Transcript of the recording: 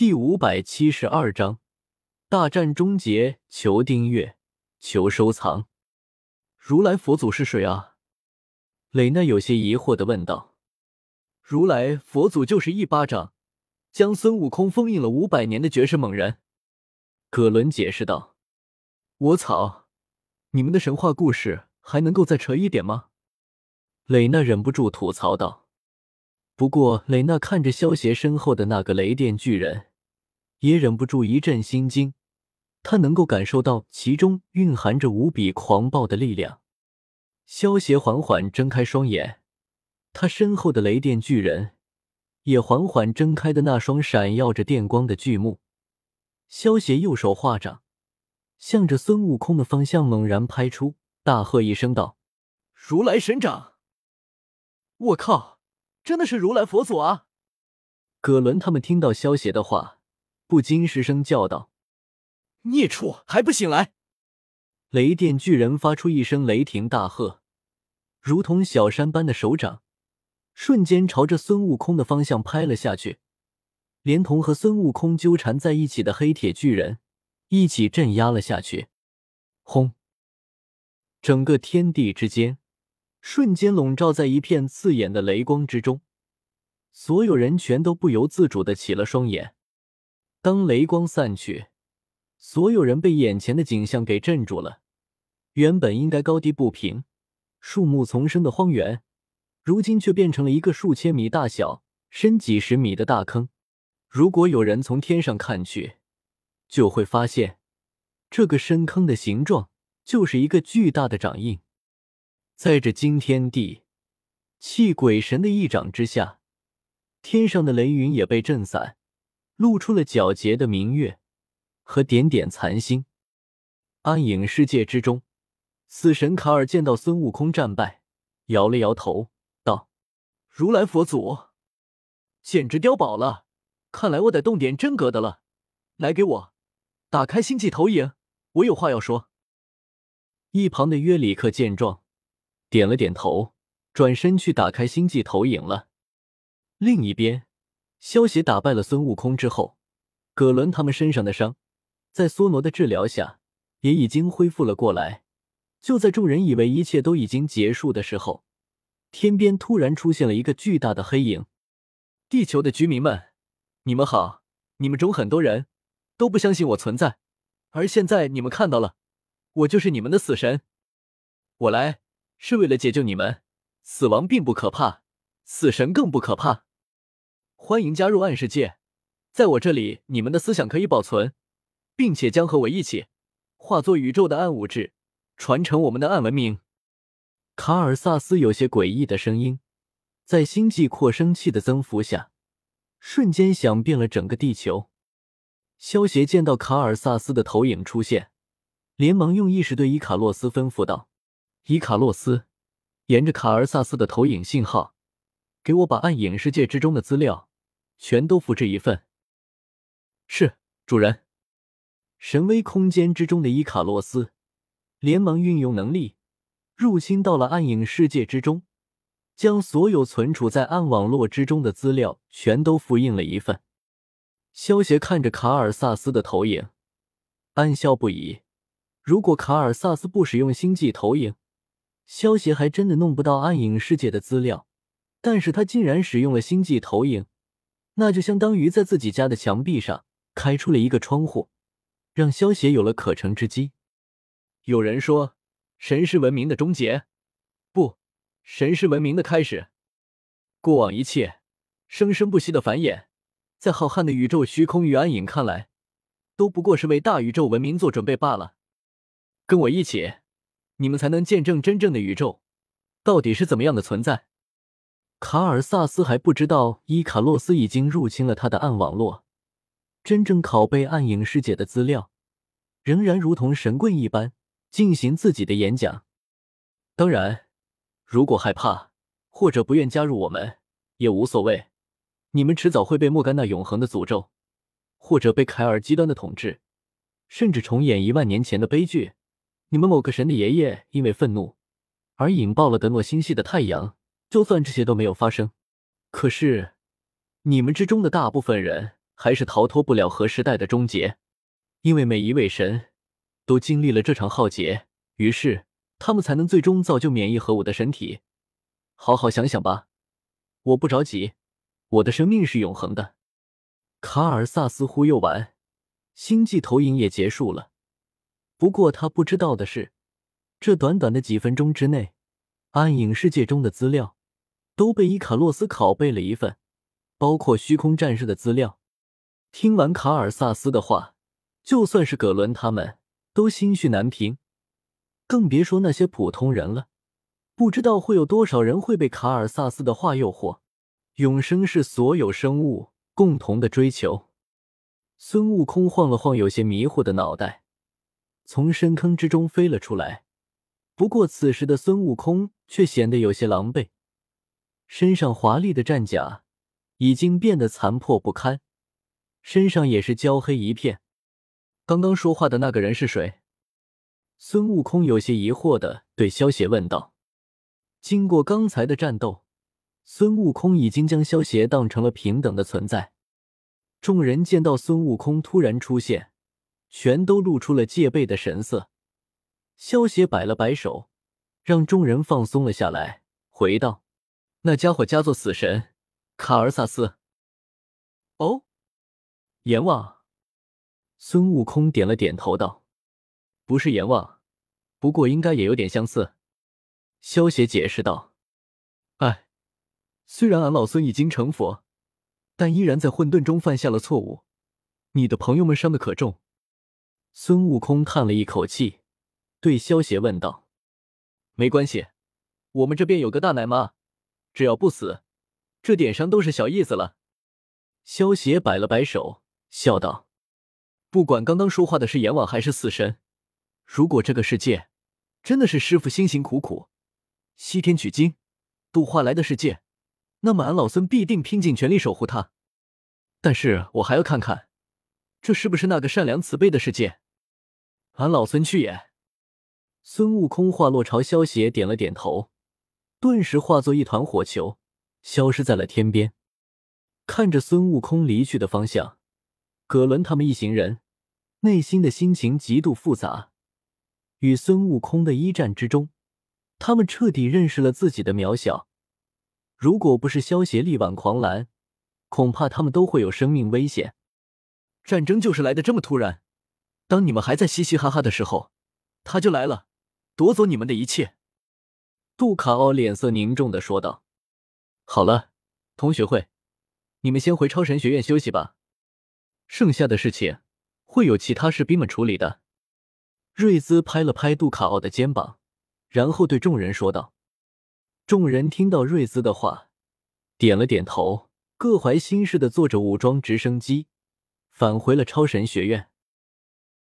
第五百七十二章大战终结。求订阅，求收藏。如来佛祖是谁啊？蕾娜有些疑惑的问道。如来佛祖就是一巴掌将孙悟空封印了五百年的绝世猛人。葛伦解释道。我操！你们的神话故事还能够再扯一点吗？蕾娜忍不住吐槽道。不过，蕾娜看着萧邪身后的那个雷电巨人。也忍不住一阵心惊，他能够感受到其中蕴含着无比狂暴的力量。萧协缓缓睁开双眼，他身后的雷电巨人也缓缓睁开的那双闪耀着电光的巨目。萧协右手画掌，向着孙悟空的方向猛然拍出，大喝一声道：“如来神掌！”我靠，真的是如来佛祖啊！葛伦他们听到萧协的话。不禁失声叫道：“孽畜，还不醒来！”雷电巨人发出一声雷霆大喝，如同小山般的手掌，瞬间朝着孙悟空的方向拍了下去，连同和孙悟空纠缠在一起的黑铁巨人一起镇压了下去。轰！整个天地之间瞬间笼罩在一片刺眼的雷光之中，所有人全都不由自主的起了双眼。当雷光散去，所有人被眼前的景象给镇住了。原本应该高低不平、树木丛生的荒原，如今却变成了一个数千米大小、深几十米的大坑。如果有人从天上看去，就会发现，这个深坑的形状就是一个巨大的掌印。在这惊天地泣鬼神的一掌之下，天上的雷云也被震散。露出了皎洁的明月和点点残星。暗影世界之中，死神卡尔见到孙悟空战败，摇了摇头，道：“如来佛祖，简直碉堡了！看来我得动点真格的了。来，给我打开星际投影，我有话要说。”一旁的约里克见状，点了点头，转身去打开星际投影了。另一边。萧协打败了孙悟空之后，葛伦他们身上的伤，在梭罗的治疗下，也已经恢复了过来。就在众人以为一切都已经结束的时候，天边突然出现了一个巨大的黑影。地球的居民们，你们好！你们中很多人都不相信我存在，而现在你们看到了，我就是你们的死神。我来是为了解救你们。死亡并不可怕，死神更不可怕。欢迎加入暗世界，在我这里，你们的思想可以保存，并且将和我一起化作宇宙的暗物质，传承我们的暗文明。卡尔萨斯有些诡异的声音，在星际扩声器的增幅下，瞬间响遍了整个地球。萧协见到卡尔萨斯的投影出现，连忙用意识对伊卡洛斯吩咐道：“伊卡洛斯，沿着卡尔萨斯的投影信号，给我把暗影世界之中的资料。”全都复制一份。是主人。神威空间之中的伊卡洛斯连忙运用能力入侵到了暗影世界之中，将所有存储在暗网络之中的资料全都复印了一份。萧协看着卡尔萨斯的投影，暗笑不已。如果卡尔萨斯不使用星际投影，萧协还真的弄不到暗影世界的资料。但是他竟然使用了星际投影。那就相当于在自己家的墙壁上开出了一个窗户，让萧协有了可乘之机。有人说，神是文明的终结，不，神是文明的开始。过往一切生生不息的繁衍，在浩瀚的宇宙虚空与暗影看来，都不过是为大宇宙文明做准备罢了。跟我一起，你们才能见证真正的宇宙到底是怎么样的存在。卡尔萨斯还不知道伊卡洛斯已经入侵了他的暗网络，真正拷贝暗影世界的资料，仍然如同神棍一般进行自己的演讲。当然，如果害怕或者不愿加入我们也无所谓，你们迟早会被莫甘娜永恒的诅咒，或者被凯尔极端的统治，甚至重演一万年前的悲剧。你们某个神的爷爷因为愤怒而引爆了德诺星系的太阳。就算这些都没有发生，可是你们之中的大部分人还是逃脱不了核时代的终结，因为每一位神都经历了这场浩劫，于是他们才能最终造就免疫核武的身体。好好想想吧，我不着急，我的生命是永恒的。卡尔萨斯忽悠完，星际投影也结束了。不过他不知道的是，这短短的几分钟之内，暗影世界中的资料都被伊卡洛斯拷贝了一份，包括虚空战士的资料。听完卡尔萨斯的话，就算是葛伦他们都心绪难平，更别说那些普通人了。不知道会有多少人会被卡尔萨斯的话诱惑。永生是所有生物共同的追求。孙悟空晃了晃有些迷糊的脑袋，从深坑之中飞了出来。不过此时的孙悟空却显得有些狼狈，身上华丽的战甲已经变得残破不堪，身上也是焦黑一片。刚刚说话的那个人是谁？孙悟空有些疑惑的对萧邪问道。经过刚才的战斗，孙悟空已经将萧邪当成了平等的存在。众人见到孙悟空突然出现，全都露出了戒备的神色。萧邪摆了摆手，让众人放松了下来，回道：“那家伙家做死神，卡尔萨斯。”哦，阎王。孙悟空点了点头道：“不是阎王，不过应该也有点相似。”萧邪解释道：“哎，虽然俺老孙已经成佛，但依然在混沌中犯下了错误。你的朋友们伤的可重。”孙悟空叹了一口气，对萧邪问道：“没关系，我们这边有个大奶妈，只要不死，这点伤都是小意思了。”萧邪摆了摆手，笑道：“不管刚刚说话的是阎王还是死神，如果这个世界真的是师傅辛辛苦苦……”西天取经，度化来的世界，那么俺老孙必定拼尽全力守护他。但是我还要看看，这是不是那个善良慈悲的世界？俺老孙去也！孙悟空话落，朝萧邪点了点头，顿时化作一团火球，消失在了天边。看着孙悟空离去的方向，葛伦他们一行人内心的心情极度复杂。与孙悟空的一战之中。他们彻底认识了自己的渺小。如果不是萧协力挽狂澜，恐怕他们都会有生命危险。战争就是来的这么突然，当你们还在嘻嘻哈哈的时候，他就来了，夺走你们的一切。杜卡奥脸色凝重的说道：“好了，同学会，你们先回超神学院休息吧，剩下的事情会有其他士兵们处理的。”瑞兹拍了拍杜卡奥的肩膀。然后对众人说道：“众人听到瑞兹的话，点了点头，各怀心事的坐着武装直升机返回了超神学院。